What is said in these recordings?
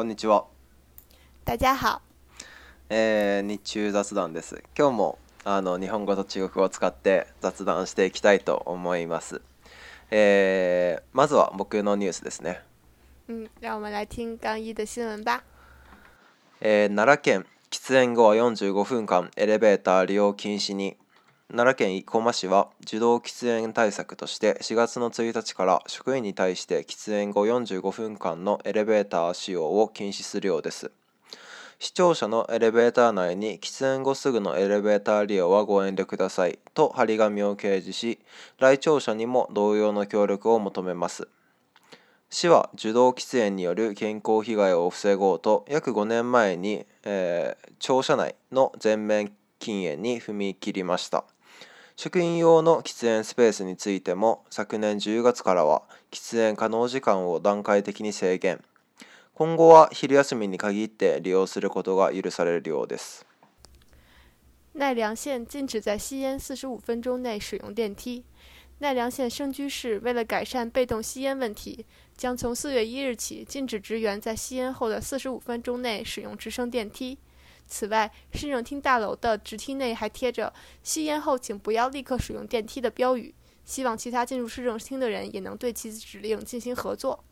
こんにちは。大家好。えー、日中雑談です。今日もあの日本語と中国語を使って雑談していきたいと思います。えー、まずは僕のニュースですね。うん、让我们来听刚一的新闻吧。えー、奈良県喫煙後は45分間エレベーター利用禁止に。奈良県生駒市は受動喫煙対策として4月の1日から職員に対して喫煙後45分間のエレベーター使用を禁止するようです視聴者のエレベーター内に喫煙後すぐのエレベーター利用はご遠慮くださいと張り紙を掲示し来庁者にも同様の協力を求めます市は受動喫煙による健康被害を防ごうと約5年前に、えー、庁舎内の全面禁煙に踏み切りました。職員用の喫煙スペースについても昨年10月からは喫煙可能時間を段階的に制限今後は昼休みに限って利用することが許されるようです奈良县禁止在吸烟45分钟内使用電梯。奈良县生居市为了改善被动吸烟问题，将从4月1日起禁止职员在吸烟后的45分钟内使用直升电梯。此外，市政厅大楼的直梯内还贴着“吸烟后请不要立刻使用电梯”的标语，希望其他进入市政厅的人也能对其指令进行合作。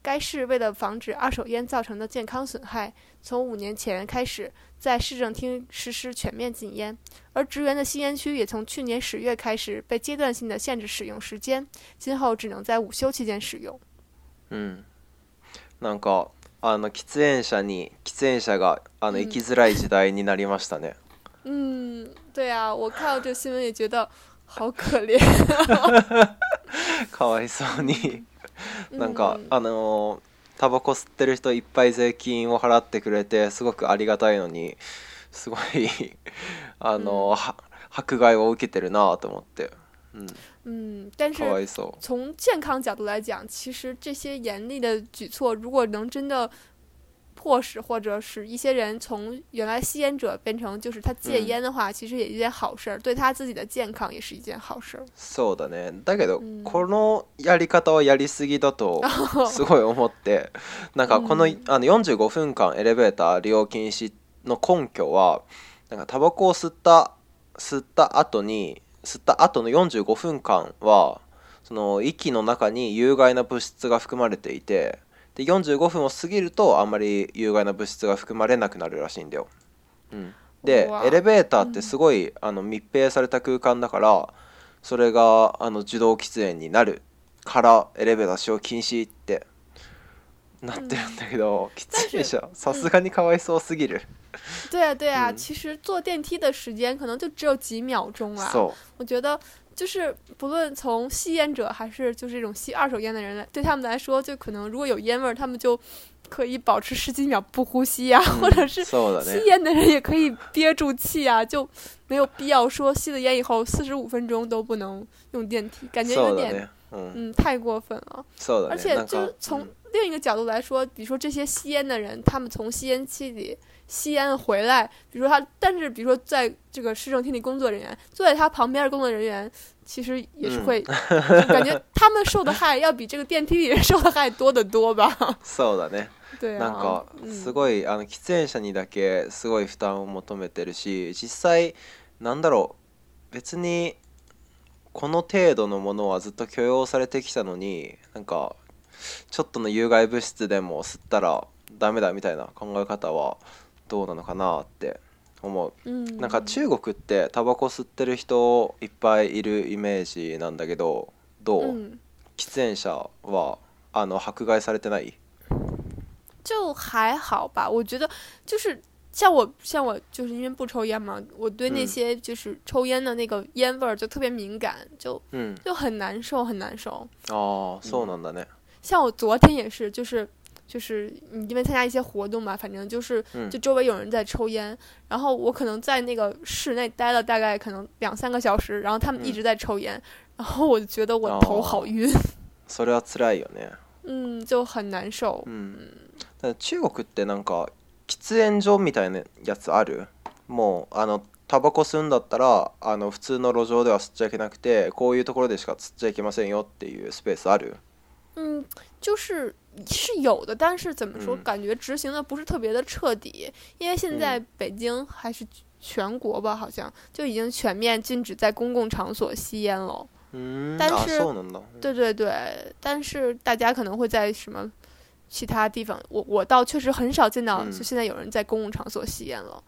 该市为了防止二手烟造成的健康损害，从五年前开始在市政厅实施全面禁烟，而职员的吸烟区也从去年十月开始被阶段性的限制使用时间，今后只能在午休期间使用。嗯，那个。あの喫煙者に喫煙者があの生きづらい時代になりましたね。う对啊，我看到这新闻也觉得好可怜。かわいそうに、なんか、あのタバコ吸ってる人いっぱい税金を払ってくれてすごくありがたいのに、すごいあの、迫害を受けてるなと思って。嗯但是从健康角度来讲，其实这些严厉的举措，如果能真的迫使或者使一些人从原来吸烟者变成就是他戒烟的话，其实也一件好事儿，对他自己的健康也是一件好事儿。そうだね。だけどこのやり方はやりすぎだと すごい思って、なんかこのあの四十五分間エレベーター利用禁止の根拠は、なんかタバコを吸った吸った後に。吸った後の45分間はその息の中に有害な物質が含まれていてで45分を過ぎるとあんまり有害な物質が含まれなくなるらしいんだよ。うん、でエレベーターってすごい、うん、あの密閉された空間だからそれがあの受動喫煙になるからエレベーター使用禁止ってなってるんだけど、きついでしょ。さすがにすぎる。对啊对啊，其实坐电梯的时间可能就只有几秒钟啊。我觉得，就是不论从吸烟者还是就是这种吸二手烟的人，对他们来说，就可能如果有烟味儿，他们就可以保持十几秒不呼吸呀，或者是吸烟的人也可以憋住气啊，就没有必要说吸了烟以后四十五分钟都不能用电梯，感觉有点嗯太过分了。而且就从另一个角度来说，比如说这些吸烟的人，他们从吸烟区里吸烟回来，比如说他，但是比如说在这个市政厅里，工作人员坐在他旁边，工作人员其实也是会 感觉他们受的害要比这个电梯里受的害多得多吧？是的呢，なんかすごいあの喫煙者にだけすごい負担を求めているし、実際なんだろう別にこの程度のものはずっと許容されてきたのに、なんか。ちょっとの有害物質でも吸ったらダメだみたいな考え方はどうなのかなって思う、うん、なんか中国ってタバコ吸ってる人いっぱいいるイメージなんだけどどう、うん、喫煙者はあの迫害されてない就还好吧，我觉得就是像我像我就是因为不抽烟嘛，我对那些就是抽烟的那个烟味儿就特别敏感，就嗯就很难受很难受。哦，そうなんだね。像我昨天也是，就是，就是你因为参加一些活动嘛，反正就是，就周围有人在抽烟，然后我可能在那个室内待了大概可能两三个小时，然后他们一直在抽烟，然后我就觉得我头好晕。それはついよね。嗯，就很难受。嗯。中国ってなんか喫煙場みたいなやつある？もうあのタバコ吸んだったらあの普通の路上では吸っちゃいけなくて、こういうところでしか吸っちゃいけませんよっていうスペースある？嗯，就是是有的，但是怎么说？感觉执行的不是特别的彻底，因为现在北京还是全国吧，好像就已经全面禁止在公共场所吸烟了。嗯，但是对对对，但是大家可能会在什么？其他地方，我我倒确实很少见到，就现在有人在公共场所吸烟了。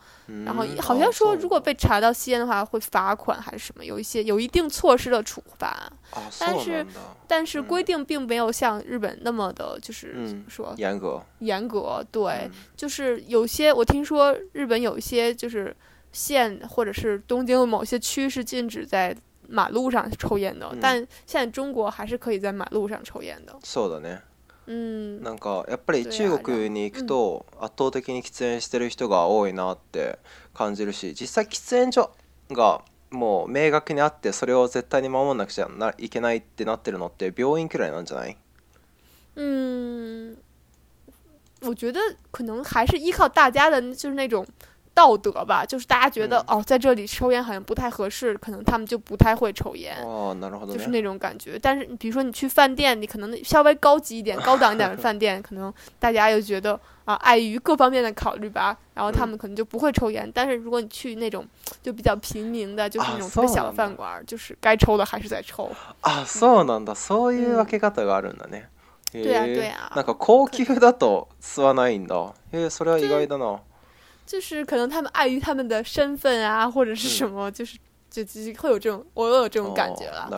然后好像说，如果被查到吸烟的话，会罚款还是什么？有一些有一定措施的处罚。但是但是规定并没有像日本那么的，就是说严格严格。对，就是有些我听说日本有一些就是县或者是东京某些区是禁止在马路上抽烟的，但现在中国还是可以在马路上抽烟的。うん、なんかやっぱり中国に行くと圧倒的に喫煙してる人が多いなって感じるし実際喫煙所がもう明確にあってそれを絶対に守んなくちゃいけないってなってるのって病院くらいなんじゃないん。我觉得可能还是依靠大家的，就是那种道德吧，就是大家觉得哦，在这里抽烟好像不太合适，可能他们就不太会抽烟，哦，那就是那种感觉。但是，比如说你去饭店，你可能稍微高级一点、高档一点的 饭店，可能大家又觉得啊，碍于各方面的考虑吧，然后他们可能就不会抽烟。但是，如果你去那种就比较平民的，就是那种特别小的饭馆，就是该抽的还是在抽。啊，そうなんだ。そういう分け方があるんだね。对啊，对啊。なんか高級だと吸わないんだ。え、それは意外だな。就是可能他们碍于他们的身份啊，或者是什么，就是就会有这种，我有这种感觉了。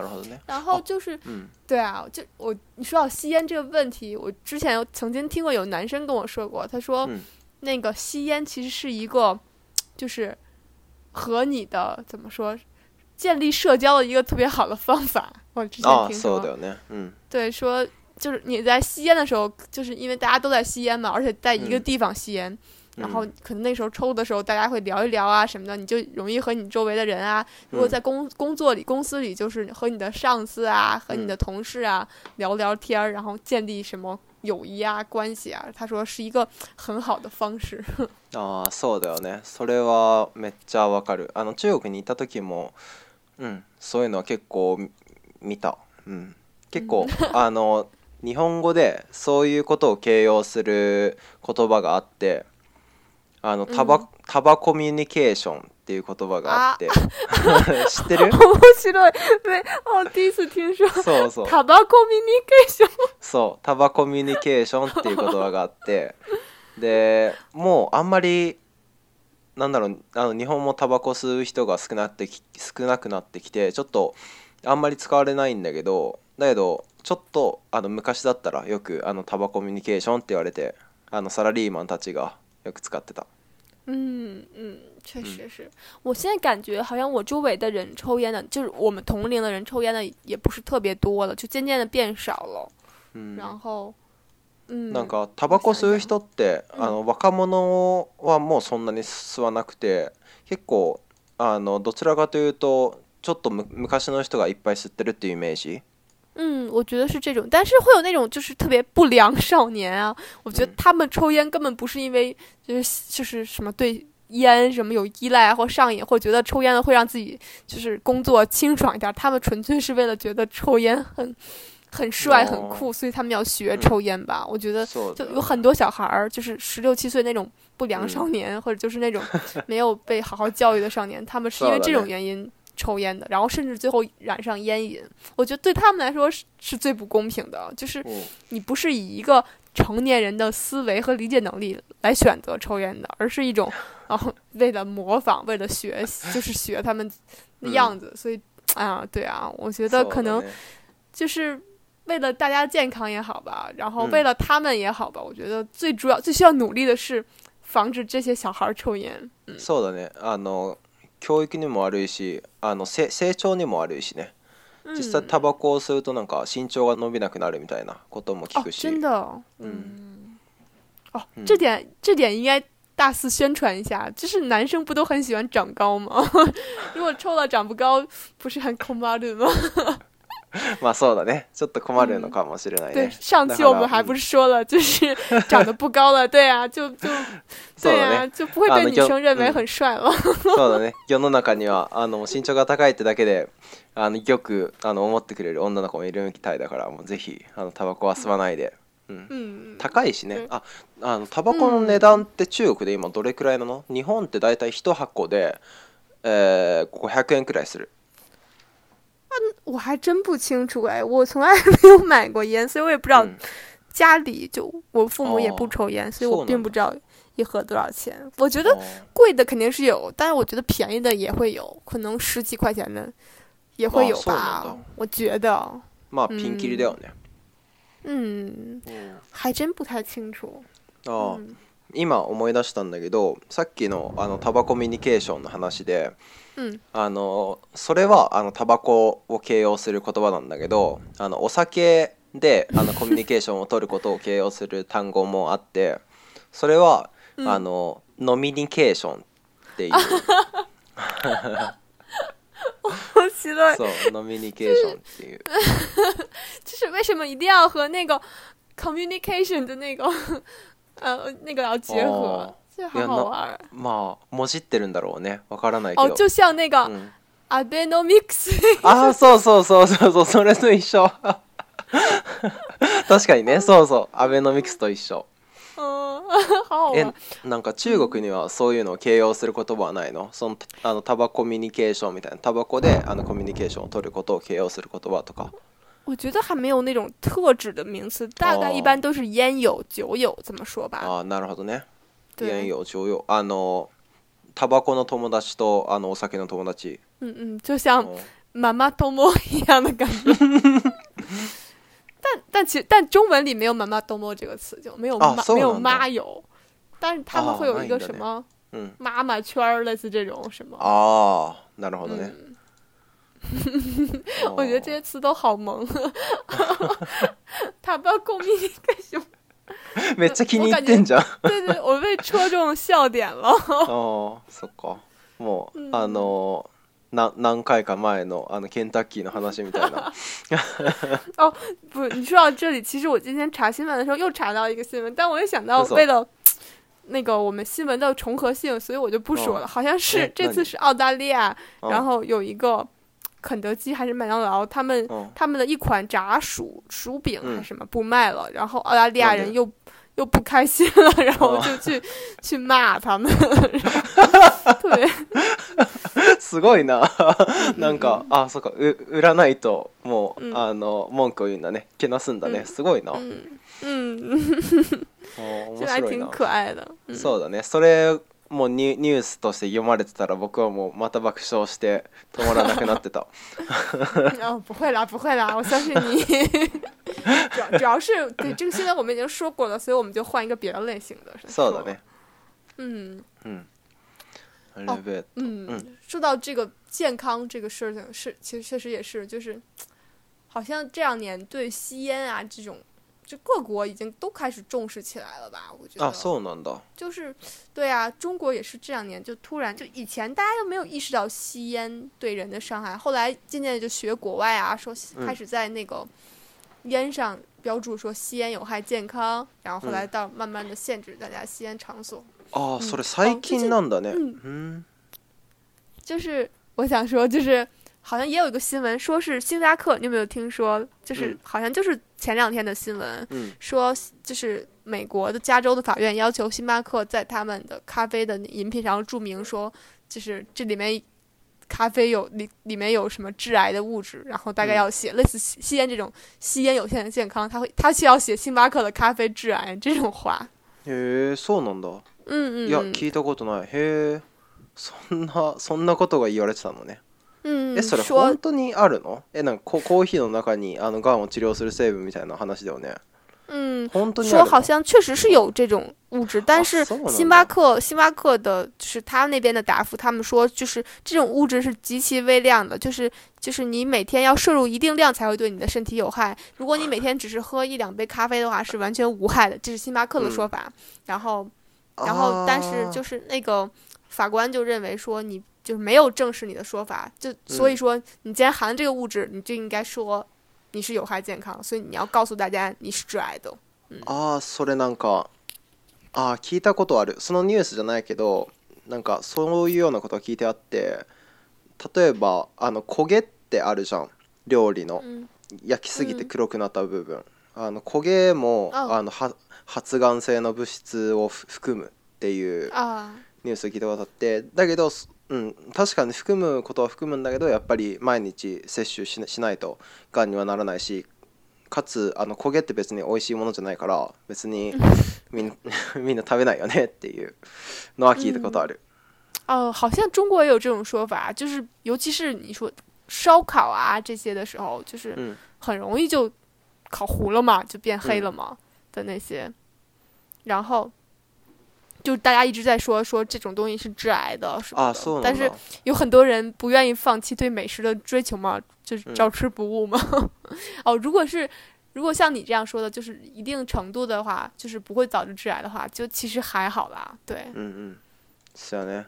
然后就是，对啊，就我你说到吸烟这个问题，我之前曾经听过有男生跟我说过，他说那个吸烟其实是一个，就是和你的怎么说建立社交的一个特别好的方法。我之前听说，嗯，对，说就是你在吸烟的时候，就是因为大家都在吸烟嘛，而且在一个地方吸烟。然后可能那时候抽的时候，大家会聊一聊啊什么的，你就容易和你周围的人啊，如果在工工作里、公司里，就是和你的上司啊、和你的同事啊聊聊天儿，然后建立什么友谊啊、关系啊。他说是一个很好的方式。哦，そうだよね。それはめっちゃわかる。あの中国にいた時も、うん、そういうのは結構見た。うん、結構 あの日本語でそういうことを形容する言葉があって。あのタバ、うん、タバコミュニケーションっていう言葉があって知ってる面白いねあ第一次听说そうそうタバコミュニケーションそうタバコミュニケーションっていう言葉があってでもうあんまりなんだろうあの日本もタバコ吸う人が少なって少なくなってきてちょっとあんまり使われないんだけどだけどちょっとあの昔だったらよくあのタバコミュニケーションって言われてあのサラリーマンたちがよく使ってた。嗯嗯，确实是、我现在感觉好像我周围的人抽烟的，就是我们同龄的人抽烟的也不是特别多了，就渐渐的变少了。嗯，然后。なんかタバコ吸う人って、うん、あの若者はもうそんなに吸わなくて結構あのどちらかというとちょっと昔の人がいっぱい吸ってるっていうイメージ嗯，我觉得是这种，但是会有那种就是特别不良少年啊，我觉得他们抽烟根本不是因为就是就是什么对烟什么有依赖或上瘾，或觉得抽烟的会让自己就是工作清爽一点，他们纯粹是为了觉得抽烟很，很帅很酷，所以他们要学抽烟吧？我觉得就有很多小孩儿就是十六七岁那种不良少年，或者就是那种 没有被好好教育的少年，他们是因为这种原因。抽烟的，然后甚至最后染上烟瘾，我觉得对他们来说是是最不公平的。就是你不是以一个成年人的思维和理解能力来选择抽烟的，而是一种 啊，为了模仿，为了学习，就是学他们的样子。所以，啊，对啊，我觉得可能就是为了大家健康也好吧，然后为了他们也好吧。我觉得最主要、最需要努力的是防止这些小孩抽烟。嗯，そうだね、あの。教育にも悪いしあの成長にも悪いしね実際タバコを吸うとなんか身長が伸びなくなるみたいなことも聞くし。真的。嗯。哦，这点这点应该大肆宣传一下。就是男生不都很喜欢长高吗？如果抽了长不高，不是很空巴论吗？まあそうだね。ちょっと困るのかもしれないね。嗯、上期我们还不是说了，就是长得不高了，对啊，就就对啊，就不会被女生认为很帅了。そうだね。世の中にはあの身長が高いってだけで、あのよくあの思ってくれる女の子もいるみたいだから、もうぜひあのタバコは吸わないで。うん、高いしね、ああのタバコの値段って中国で今どれくらいなの、日本って大体一箱で、えー、500円くらいする我还真不清楚哎，我从来 没有买过烟，所以我也不知道家里就我父母也不抽烟，所以我并不知道一盒多少钱。我觉得贵的肯定是有，但是我觉得便宜的也会有，可能十几块钱的也会有吧，我觉得。まあピンキ嗯，还真不太清楚。あ、今思い出したんだけど、さっきのあのタバコミュニケーションの話で。あのそれはあのタバコを形容する言葉なんだけどあのお酒であの コミュニケーションを取ることを形容する単語もあってそれは、うん、あのノミニケーションっていう面白いそうノミニケーションっていう就是为什么一定要和那个 communication 的那个呃 那个要结合这好好玩。まあもじってるんだろうね。わからないけど。哦，就像那个、あ、そうそうそうそうそうそれと一緒。確かにね、そうそうアベノミクスと一緒。えなんか中国にはそういうのを形容する言葉はないのそのあのタバコミュニケーションみたいなタバコであのコミュニケーションを取ることを形容する言葉とか。我觉得还没有那种特指的名词，大概一般都是烟友、酒友这么说吧。啊，なるほどね。い对，やいあのタバコの友達とあのお酒の友達嗯嗯，就像うん妈妈多么一样的感觉。但但其实但中文里没有“妈妈多么”这个词，就没有没有妈友，但是他们会有一个什么嗯妈妈圈儿，类似这种什么。あなるほどね、我觉得这些词都好萌。タバコミニケション。めっちゃ気に入ってんじゃ。对对，我被戳中笑点了。哦，そっか。もうあの何何回か前のあのケンタッキーの話みたいな。不，你说到这里，其实我今天查新闻的时候又查到一个新闻，但我也想到为了那个我们新闻的重合性，所以我就不说了。好像是这次是澳大利亚，然后有一个。肯德基还是麦当劳，他们他们的一款炸薯薯饼还是什么不卖了，然后澳大利亚人又又不开心了，然后就去 去骂他们。对，すごいな。なんかあ、そか売らないともうあの文句を言うんだね、けなすんだね、すごいな。うん。お面白いな。挺可爱的。そうだね。それもうニュニュースとして読まれてたら、僕はもうまた爆笑して止まらなくなってた。啊，不会啦，不会啦，我相信你。主主要是对这个，现在我们已经说过了，所以我们就换一个别的类型的，是う扫扫呗。嗯嗯。哦。嗯嗯，说到这个健康这个事情，是其实确实也是，就是好像这两年对吸烟啊这种。就各国已经都开始重视起来了吧？我觉得啊，所难道就是对啊？中国也是这两年就突然就以前大家都没有意识到吸烟对人的伤害，后来渐渐就学国外啊，说开始在那个烟上标注说吸烟有害健康，然后后来到慢慢的限制大家吸烟场所哦，所以最近难得呢，嗯，就是我想说就是。好像也有一个新闻，说是星巴克，你有没有听说？就是好像就是前两天的新闻，嗯，说就是美国的加州的法院要求星巴克在他们的咖啡的饮品上注明说，就是这里面咖啡有里里面有什么致癌的物质，然后大概要写类似吸吸烟这种吸烟有限的健康，他会他需要写星巴克的咖啡致癌这种话。そうなんだ。嗯嗯。いや聞いたことない。へ、そんなそんなことが言われてたのね。嗯，说。说好像确实是有这种物质，但是星巴克星巴克的就是他那边的答复，他们说就是这种物质是极其微量的，就是就是你每天要摄入一定量才会对你的身体有害。如果你每天只是喝一两杯咖啡的话，是完全无害的，这是星巴克的说法。然后。然后，但是就是那个法官就认为说，你就没有证实你的说法，就所以说，你既然含这个物质，你就应该说你是有害健康，所以你要告诉大家你是致癌的。啊，それなんか、あ、聞いたことある。そのニュースじゃないけど、なんかそういうようなこと聞いてあって、例えばあの焦げってあるじゃん、料理の焼きすぎて黒くなった部分、あの焦げもあのは。発がん性の物質を含むっていうニュースを聞いたことあってだけど、うん、確かに含むことは含むんだけどやっぱり毎日摂取しないとがんにはならないしかつあの焦げって別に美味しいものじゃないから別に みん みんな食べないよねっていうのは聞いたことある。あ、あ好像中国也有这种说法，就是尤其是你说烧烤啊这些的时候，就是很容易就烤糊了嘛，就变黑了嘛、的那些。然后，就大家一直在说说这种东西是致癌的，啊，但是有很多人不愿意放弃对美食的追求嘛，就是照吃不误嘛。哦，如果是如果像你这样说的，就是一定程度的话，就是不会导致致癌的话，就其实还好啦。对，嗯嗯，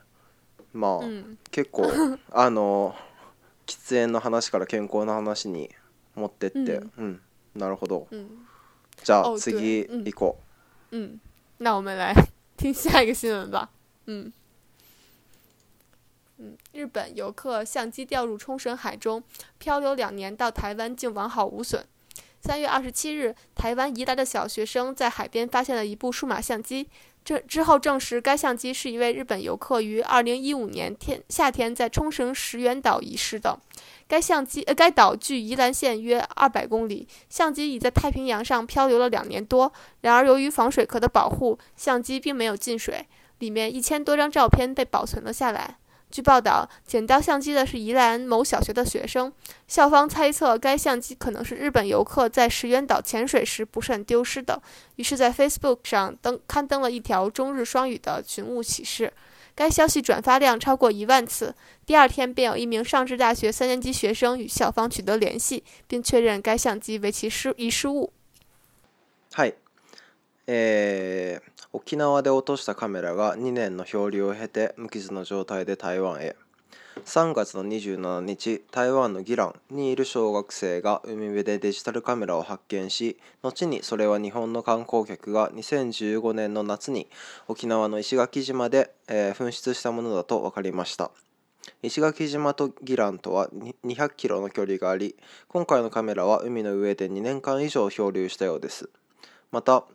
まあ、結構 あの喫煙の話から健康の話に持ってって、うん、なるほど。じゃあ次行こう。うん。那我们来 听下一个新闻吧。嗯，嗯，日本游客相机掉入冲绳海中，漂流两年到台湾竟完好无损。三月二十七日，台湾宜兰的小学生在海边发现了一部数码相机，这之后证实该相机是一位日本游客于二零一五年天夏天在冲绳石垣岛遗失的。该相机，呃，该岛距宜兰县约二百公里。相机已在太平洋上漂流了两年多，然而由于防水壳的保护，相机并没有进水，里面一千多张照片被保存了下来。据报道，捡到相机的是宜兰某小学的学生，校方猜测该相机可能是日本游客在石垣岛潜水时不慎丢失的，于是，在 Facebook 上登刊登了一条中日双语的寻物启事。该消息转发量超过一万次，第二天便有一名上智大学三年级学生与校方取得联系，并确认该相机为其失遗失物。はい、え沖縄で落としたカメラが2年の漂流を経て無傷の状態で台湾へ。3月の27日台湾の宜蘭にいる小学生が海辺でデジタルカメラを発見し後にそれは日本の観光客が2015年の夏に沖縄の石垣島で、えー、紛失したものだと分かりました石垣島と宜蘭とは200キロの距離があり今回のカメラは海の上で2年間以上漂流したようですまた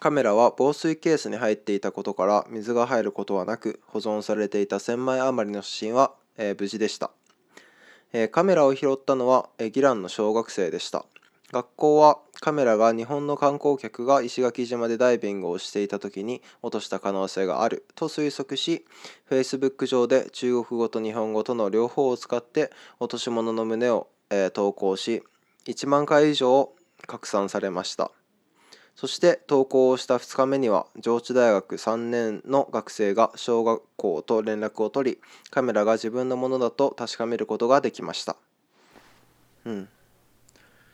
カメラは防水ケースに入っていたことから水が入ることはなく保存されていた1000枚余りの写真は、えー、無事でした、えー、カメラを拾ったのは、えー、ギランの小学生でした学校はカメラが日本の観光客が石垣島でダイビングをしていた時に落とした可能性があると推測し Facebook 上で中国語と日本語との両方を使って落とし物の旨を、えー、投稿し1万回以上拡散されましたそして投稿をした2日目には上智大学3年の学生が小学校と連絡を取りカメラが自分のものだと確かめることができましたうん、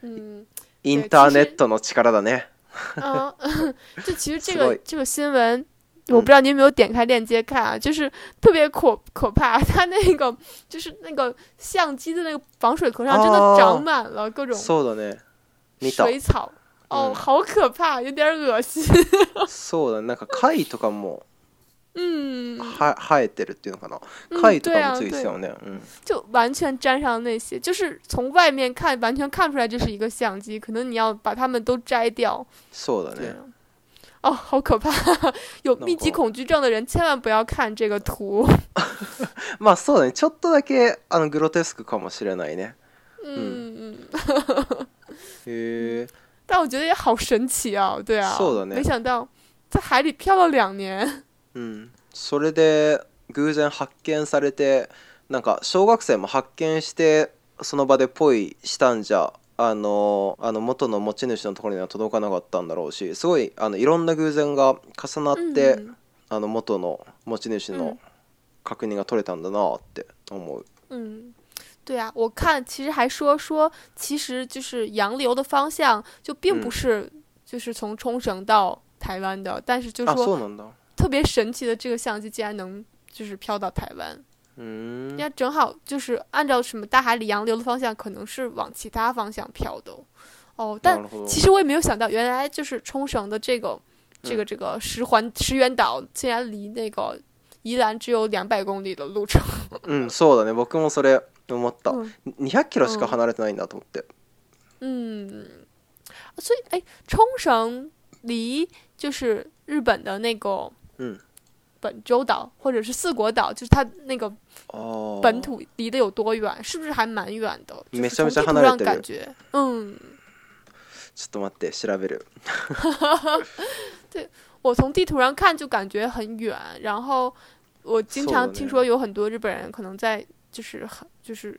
うん、インターネットの力だね啊，就其实这个这个新闻，我不知道你有没有点开链接看啊，就是特别可可怕，它那个就是那个相机的那个防水壳上真的长满了各种水草。哦，好可怕，有点恶心。そうだなんか貝とかも、うん、は生えてるっていうのかな。貝とかもい小の、うん。就完全粘上那些，就是从外面看完全看出来这是一个相机，可能你要把它们都摘掉。そうだね。哦，好可怕，有密集恐惧症的人千万不要看这个图。まあそうだね、ちょっとだけあのグロテスクかもしれないね。うんうん。ー。但我觉得也好神奇啊，对啊，没想到在海里漂了两年。それで偶然発見されて、なんか小学生も発見してその場でポイしたんじゃ。あのあの元の持ち主のところには届かなかったんだろうしすごいあのいろんな偶然が重なって、うん、あの元の持ち主の確認が取れたんだなって思う。うん对啊，我看其实还说说，其实就是洋流的方向就并不是，就是从冲绳到台湾的，但是就说特别神奇的这个相机竟然能就是飘到台湾，嗯，人正好就是按照什么大海里洋流的方向，可能是往其他方向飘的，哦，但其实我也没有想到，原来就是冲绳的这个这个这个石环石原岛竟然离那个宜兰只有两百公里的路程。嗯，そうだね。僕もそれ。我懵了，两百公里只隔得近，我感觉。嗯，所以哎，冲绳离就是日本的那个本州岛，或者是四国岛，就是它那个本土离得有多远？是不是还蛮远的？就是地图上感觉，嗯。稍等，我查查。对，我从地图上看就感觉很远，然后我经常听说有很多日本人可能在。就是很就是，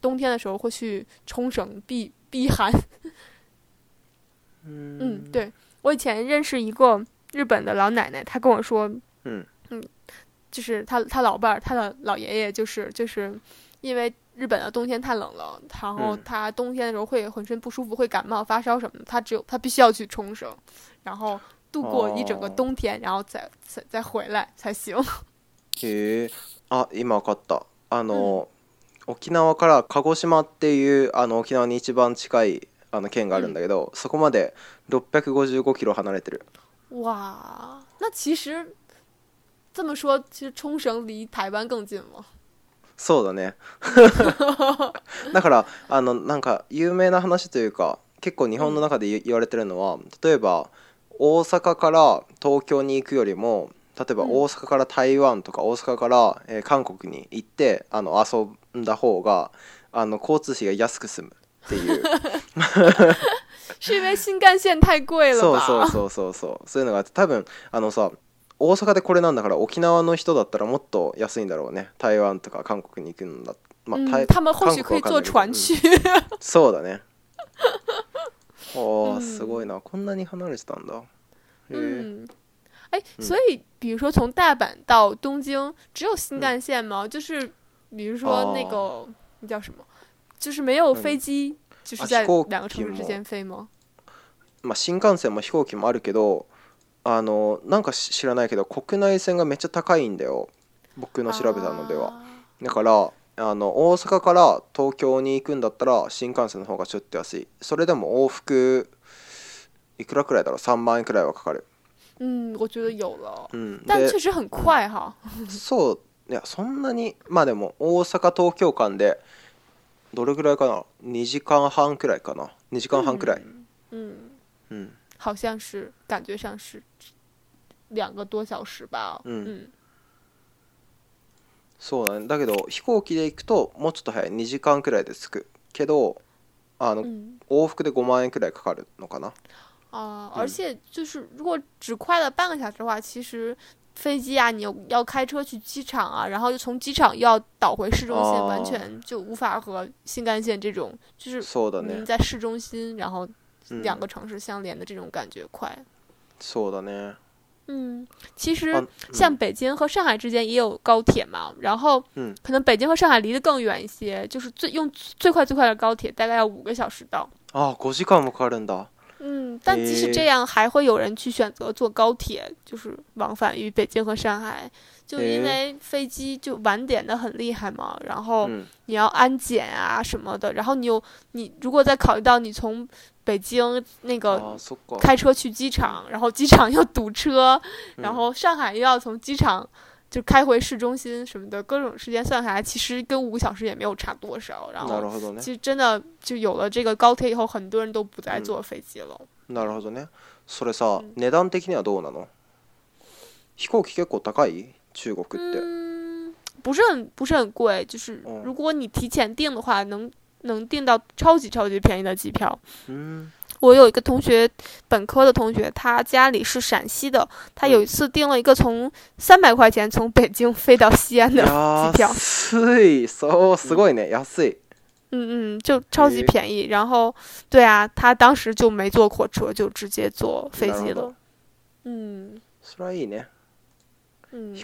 冬天的时候会去冲绳避避寒。嗯，对我以前认识一个日本的老奶奶，她跟我说，嗯嗯，就是她她老伴儿，她的老爷爷，就是就是因为日本的冬天太冷了，然后她冬天的时候会浑身不舒服，会感冒发烧什么的，她只有她必须要去冲绳，然后度过一整个冬天，然后再再再回来才行。今った。あの、沖縄から鹿児島っていうあの沖縄に一番近いあの県があるんだけど、そこまで655キロ離れてる。哇，那其实这么说，其实冲绳离台湾更近吗？そうだね。だからあのなんか有名な話というか結構日本の中で言われてるのは、例えば大阪から東京に行くよりも例えば大阪から台湾とか大阪から、えー、韓国に行ってあの遊んだ方があの交通費が安く済むっていう。是因为新幹線太贵了そうそうそうそうそうそういうのがあって多分あのさ大阪でこれなんだから沖縄の人だったらもっと安いんだろうね台湾とか韓国に行くんだまあ、台湾们或许そうだねお すごいなこんなに離れてたんだへえ、哎，所以比如说从大阪到东京只有新干线吗？就是比如说那个那叫什么，就是没有飛機，就是在两个城市之间飞吗？まあ新幹線も飛行機もあるけど、あのなんか知らないけど国内線がめっちゃ高いんだよ。僕の調べたのでは。だからあの大阪から東京に行くんだったら新幹線の方がちょっと安いそれでも往復いくらくらいだろう3万円くらいはかかるうん我觉得有了うん但确实很快哈そういやそんなにまあでも大阪東京間でどれぐらいかな2時間半くらいかな2時間半くらい、嗯うん、好像是感觉上是两个多小时吧嗯そうだねだけど飛行機で行くともうちょっと早い2時間くらいで着くけどあの、往復で5万円くらいかかるのかな哦，而且就是如果只快了半个小时的话，其实飞机啊，你要开车去机场啊，然后又从机场又要倒回市中心，完全就无法和新干线这种就是你在市中心，然后两个城市相连的这种感觉快。错的呢。嗯，其实像北京和上海之间也有高铁嘛，然后可能北京和上海离得更远一些，就是最用最快最快的高铁大概要五个小时到。哦，国际快那快的到？嗯，但即使这样，还会有人去选择坐高铁，就是往返于北京和上海，就因为飞机就晚点的很厉害嘛，然后你要安检啊什么的，然后你又你如果再考虑到你从北京那个开车去机场，然后机场又 堵车，然后上海又要从机场。就开回市中心什么的，各种时间算下来，其实跟五个小时也没有差多少。然后，其实真的就有了这个高铁以后，很多人都不再坐飞机了。なるほどね。それさ、値段的にはどうなの？飛行機結構高い？中国って？嗯，不是很不是很贵，就是如果你提前订的话，能能订到超级超级便宜的机票。嗯。我有一个同学，本科的同学，他家里是陕西的。他有一次订了一个从三百块钱从北京飞到西安的机票，s o 要嗯嗯，就超级便宜。然后，对啊，他当时就没坐火车，就直接坐飞机了。嗯呢，嗯，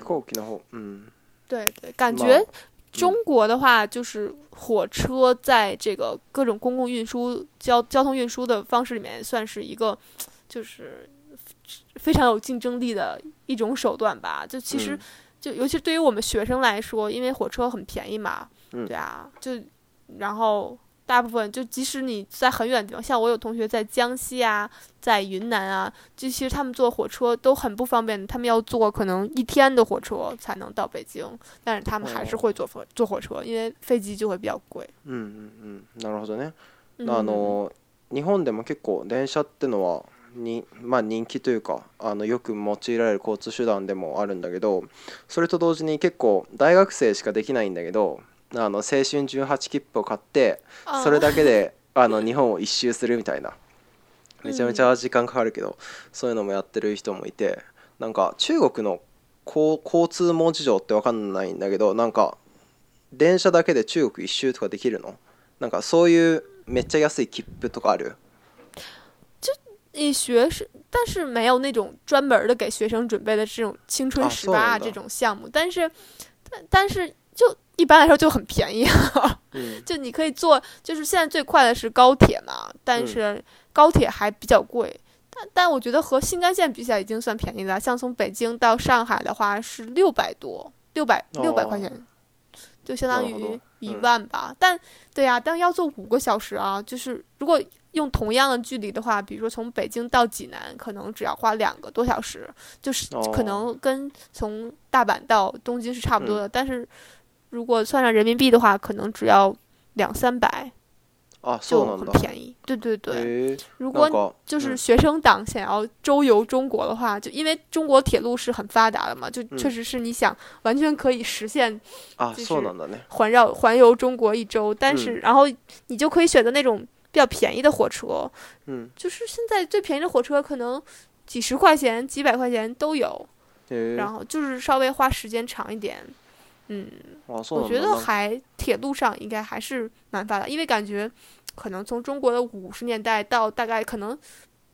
嗯，对对，感觉中国的话，就是火车在这个各种公共运输、交交通运输的方式里面，算是一个，就是非常有竞争力的一种手段吧。就其实，就尤其对于我们学生来说，因为火车很便宜嘛，对啊，就然后。大部分就即使你在很远的地方，像我有同学在江西啊，在云南啊，就其实他们坐火车都很不方便，他们要坐可能一天的火车才能到北京，但是他们还是会坐火坐火车，因为飞机就会比较贵。嗯嗯嗯，なるほどね。那あの日本でも結構電車ってのはにまあ人気というかあのよく用いられる交通手段でもあるんだけど、それと同時に結構大学生しかできないんだけど。あの青春18切符を買ってそれだけで あの日本を一周するみたいなめちゃめちゃ時間かかるけど、うん、そういうのもやってる人もいてなんか中国の交通網事情って分かんないんだけどなんか電車だけで中国一周とかできるのなんかそういうめっちゃ安い切符とかある一学是，但是没有那种专门的给学生准备的这种青春十八这种项目，但是，但但是就一般来说就很便宜，就你可以坐，就是现在最快的是高铁嘛，但是高铁还比较贵，但但我觉得和新干线比起来已经算便宜的。像从北京到上海的话是六百多，六百六百块钱，就相当于一万吧。但对呀，但要坐五个小时啊。就是如果用同样的距离的话，比如说从北京到济南，可能只要花两个多小时，就是可能跟从大阪到东京是差不多的，但是。如果算上人民币的话，可能只要两三百，啊，就很便宜。对对对，如果就是学生党想要周游中国的话，就因为中国铁路是很发达的嘛，就确实是你想完全可以实现啊，坐呢，环绕环游中国一周。但是然后你就可以选择那种比较便宜的火车，嗯，就是现在最便宜的火车可能几十块钱、几百块钱都有，然后就是稍微花时间长一点。嗯，我觉得还铁路上应该还是蛮发达，因为感觉可能从中国的五十年代到大概可能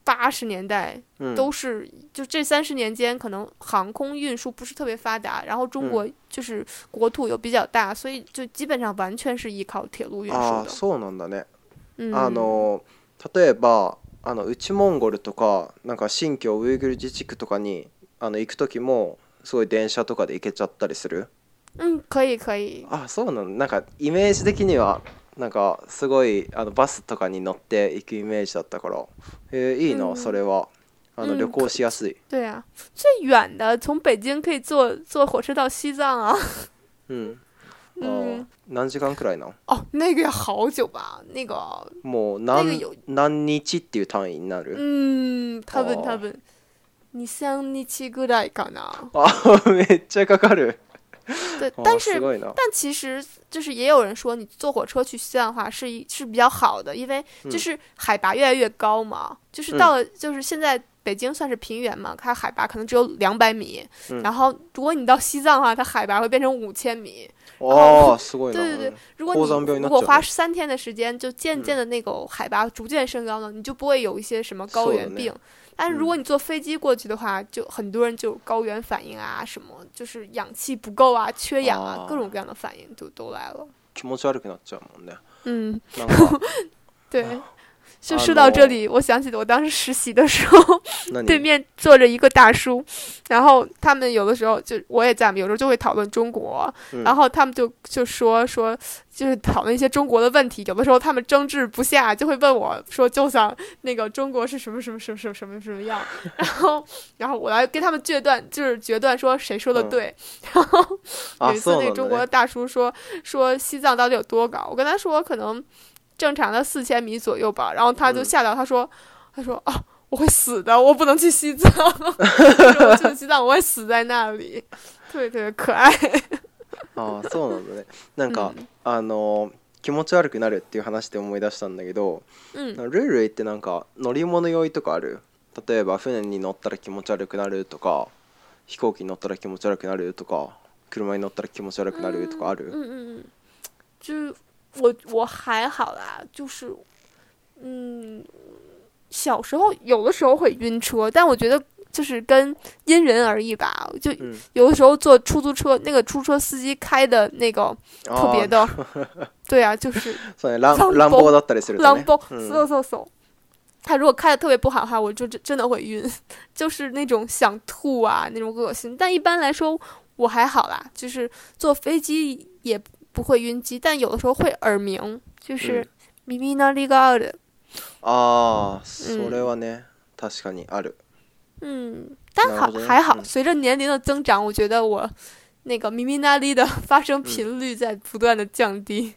八十年代都是，就这三十年间，可能航空运输不是特别发达，然后中国就是国土又比较大，所以就基本上完全是依靠铁路运输的。啊，そうなんだね。あの例えばあのウモンゴルとかなんか新疆ウイグル自治区とかにあの行く時もすごい電車とかで行けちゃったりする。うん可以可以あそうなのなんかイメージ的にはなんかすごいあのバスとかに乗って行くイメージだったからえー、いいな、うん、それはあの、うん、旅行しやすい对啊最远的从北京可以坐坐火车到西藏啊うん嗯，何時間くらいな？哦，那个好久吧，那个もう何何日っていう単位になる？嗯，多分多分二三日ぐらいかな。あ、めっちゃかかる。对，但是但其实就是也有人说，你坐火车去西藏的话是是比较好的，因为就是海拔越来越高嘛，就是到了就是现在北京算是平原嘛，它海拔可能只有两百米，然后如果你到西藏的话，它海拔会变成五千米。哦，对对对，如果你如果花三天的时间，就渐渐的那个海拔逐渐升高了，你就不会有一些什么高原病。但是如果你坐飞机过去的话，就很多人就高原反应啊，什么就是氧气不够啊，缺氧啊，各种各样的反应都都来了。気持ち悪くなっちゃうもんね。嗯，对。就说到这里，我想起我当时实习的时候，对面坐着一个大叔，然后他们有的时候就我也在嘛，有时候就会讨论中国，然后他们就就说说就是讨论一些中国的问题，有的时候他们争执不下，就会问我说，就想那个中国是什么什么什么什么什么什么样，然后然后我来跟他们决断，就是决断说谁说的对，然后有一次那个中国的大叔说说西藏到底有多高，我跟他说可能。正常的四千米左右吧。然后他就吓到，他说：“他说啊，我会死的，我不能去西藏，我去西藏我会死在那里。”ああ、そうなんだね。なんか、あの気持ち悪くなるっていう話で思い出したんだけど、うん、ルールってなんか乗り物酔いとかある例えば船に乗ったら気持ち悪くなるとか飛行機に乗ったら気持ち悪くなるとか車に乗ったら気持ち悪くなるとかある、うんうんうん、我我还好啦就是嗯小时候有的时候会晕车但我觉得就是跟因人而异吧就有的时候坐出租车那个出租车司机开的那个特别的 对呀就是 他如果开的特别不好的话我就真真的会晕 就是那种想吐啊那种恶心但一般来说我还好啦就是坐飞机也不会晕机，但有的时候会耳鸣，就是耳鳴りがある。ああ、それはね、確かにある。嗯，但好还好，随着年龄的增长，我觉得我那个耳鳴り的发生频率在不断的降低。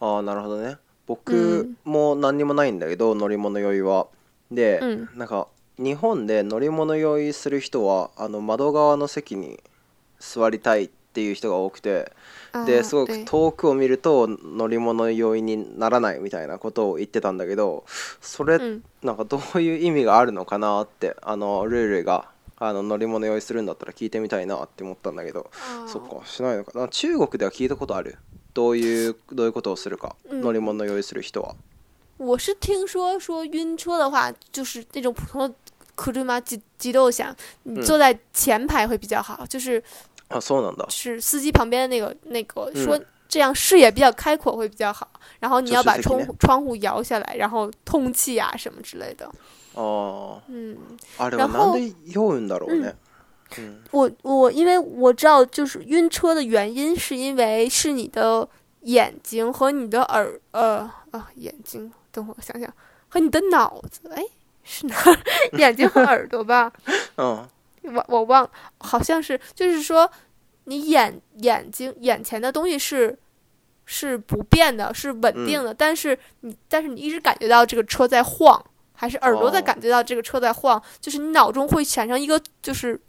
あ、なるほどね。僕も何にもないんだけど、乗り物酔いは。で、なんか日本で乗り物酔いする人はあの窓側の席に座りたいってっていう人が多くてですごく遠くを見ると乗り物用意にならないみたいなことを言ってたんだけどそれ、うん、なんかどういう意味があるのかなってあのルールがあの乗り物用意するんだったら聞いてみたいなって思ったんだけどそっかしないのかな中国では聞いたことあるどういうどういうことをするか、うん、乗り物用意する人は。我是听说说晕车的话，就是那种普通的。車自自動車、嗯、坐在前排会比较好，就是啊，是司机旁边那个那个说这样视野比较开阔会比较好，然后你要把窗户窗户摇下来，然后通气啊什么之类的。哦，嗯，啊，这个呢？嗯，我我因为我知道，就是晕车的原因是因为是你的眼睛和你的耳，呃啊，眼睛，等我想想，和你的脑子，哎，是哪？眼睛和耳朵吧？嗯。我我忘，好像是就是说，你眼眼睛眼前的东西是是不变的，是稳定的，但是你但是你一直感觉到这个车在晃，还是耳朵在感觉到这个车在晃，就是你脑中会产生一个就是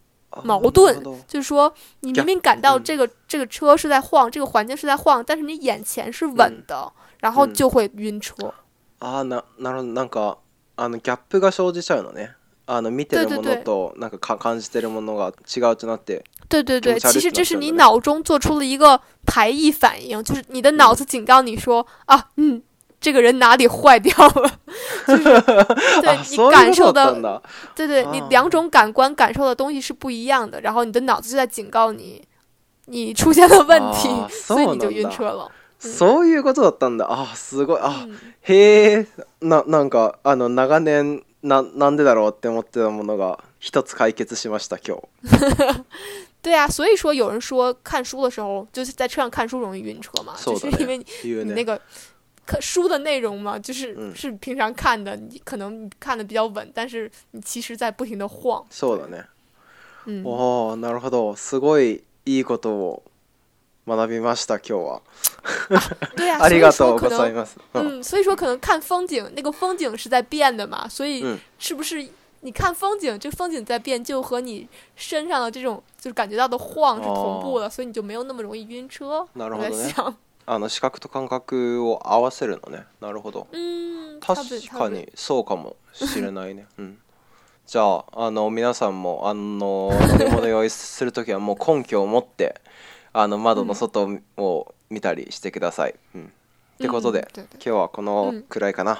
矛盾，就是说你明明感到这个这个车是在晃，这个环境是在晃，但是你眼前是稳的，然后就会晕车。啊，生じちゃうのね。あの見てるものとなんかか感じてるものが違うとなって。对对对，其实这是你脑中做出了一个排异反应，就是你的脑子警告你说啊，嗯，这个人哪里坏掉了。对，你感受的，对对，你两种感官感受的东西是不一样的，然后你的脑子就在警告你，你出现了问题，所以你就晕车了。そういうことだったんだ。あ、すごい。あ、へえ。ななんかあの長年。ななんでだろうって思ってたものが一つ解決しました今日。对啊，所以说有人说看书的时候就是在车上看书容易晕车嘛，就是因为你那个书的内容嘛，就是是平常看的，你可能看的比较稳，但是你其实在不停的晃。そうだね。うなるほど。すごいいいことを学びました，今日は。对呀、啊，所以说可能，嗯，所以说可能看风景，那个风景是在变的嘛，所以是不是你看风景，这风景在变，就和你身上的这种就是感觉到的晃是同步的，所以你就没有那么容易晕车。なるほどね。あの視覚と感覚を合わせるのね。なるほど。うん。確かにそうかもしれないね。うん。じゃああの皆さんもあの乗物用意するときはもう根拠を持って。あの窓の外を見たりしてください。うん、ってことで、今日はこのくらいかな。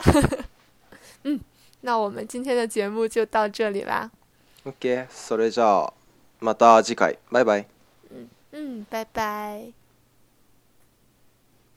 うん、那我们今天的节目就到这里吧。OK，それじゃあまた次回、バイバイ。うん、うん、バイバイ。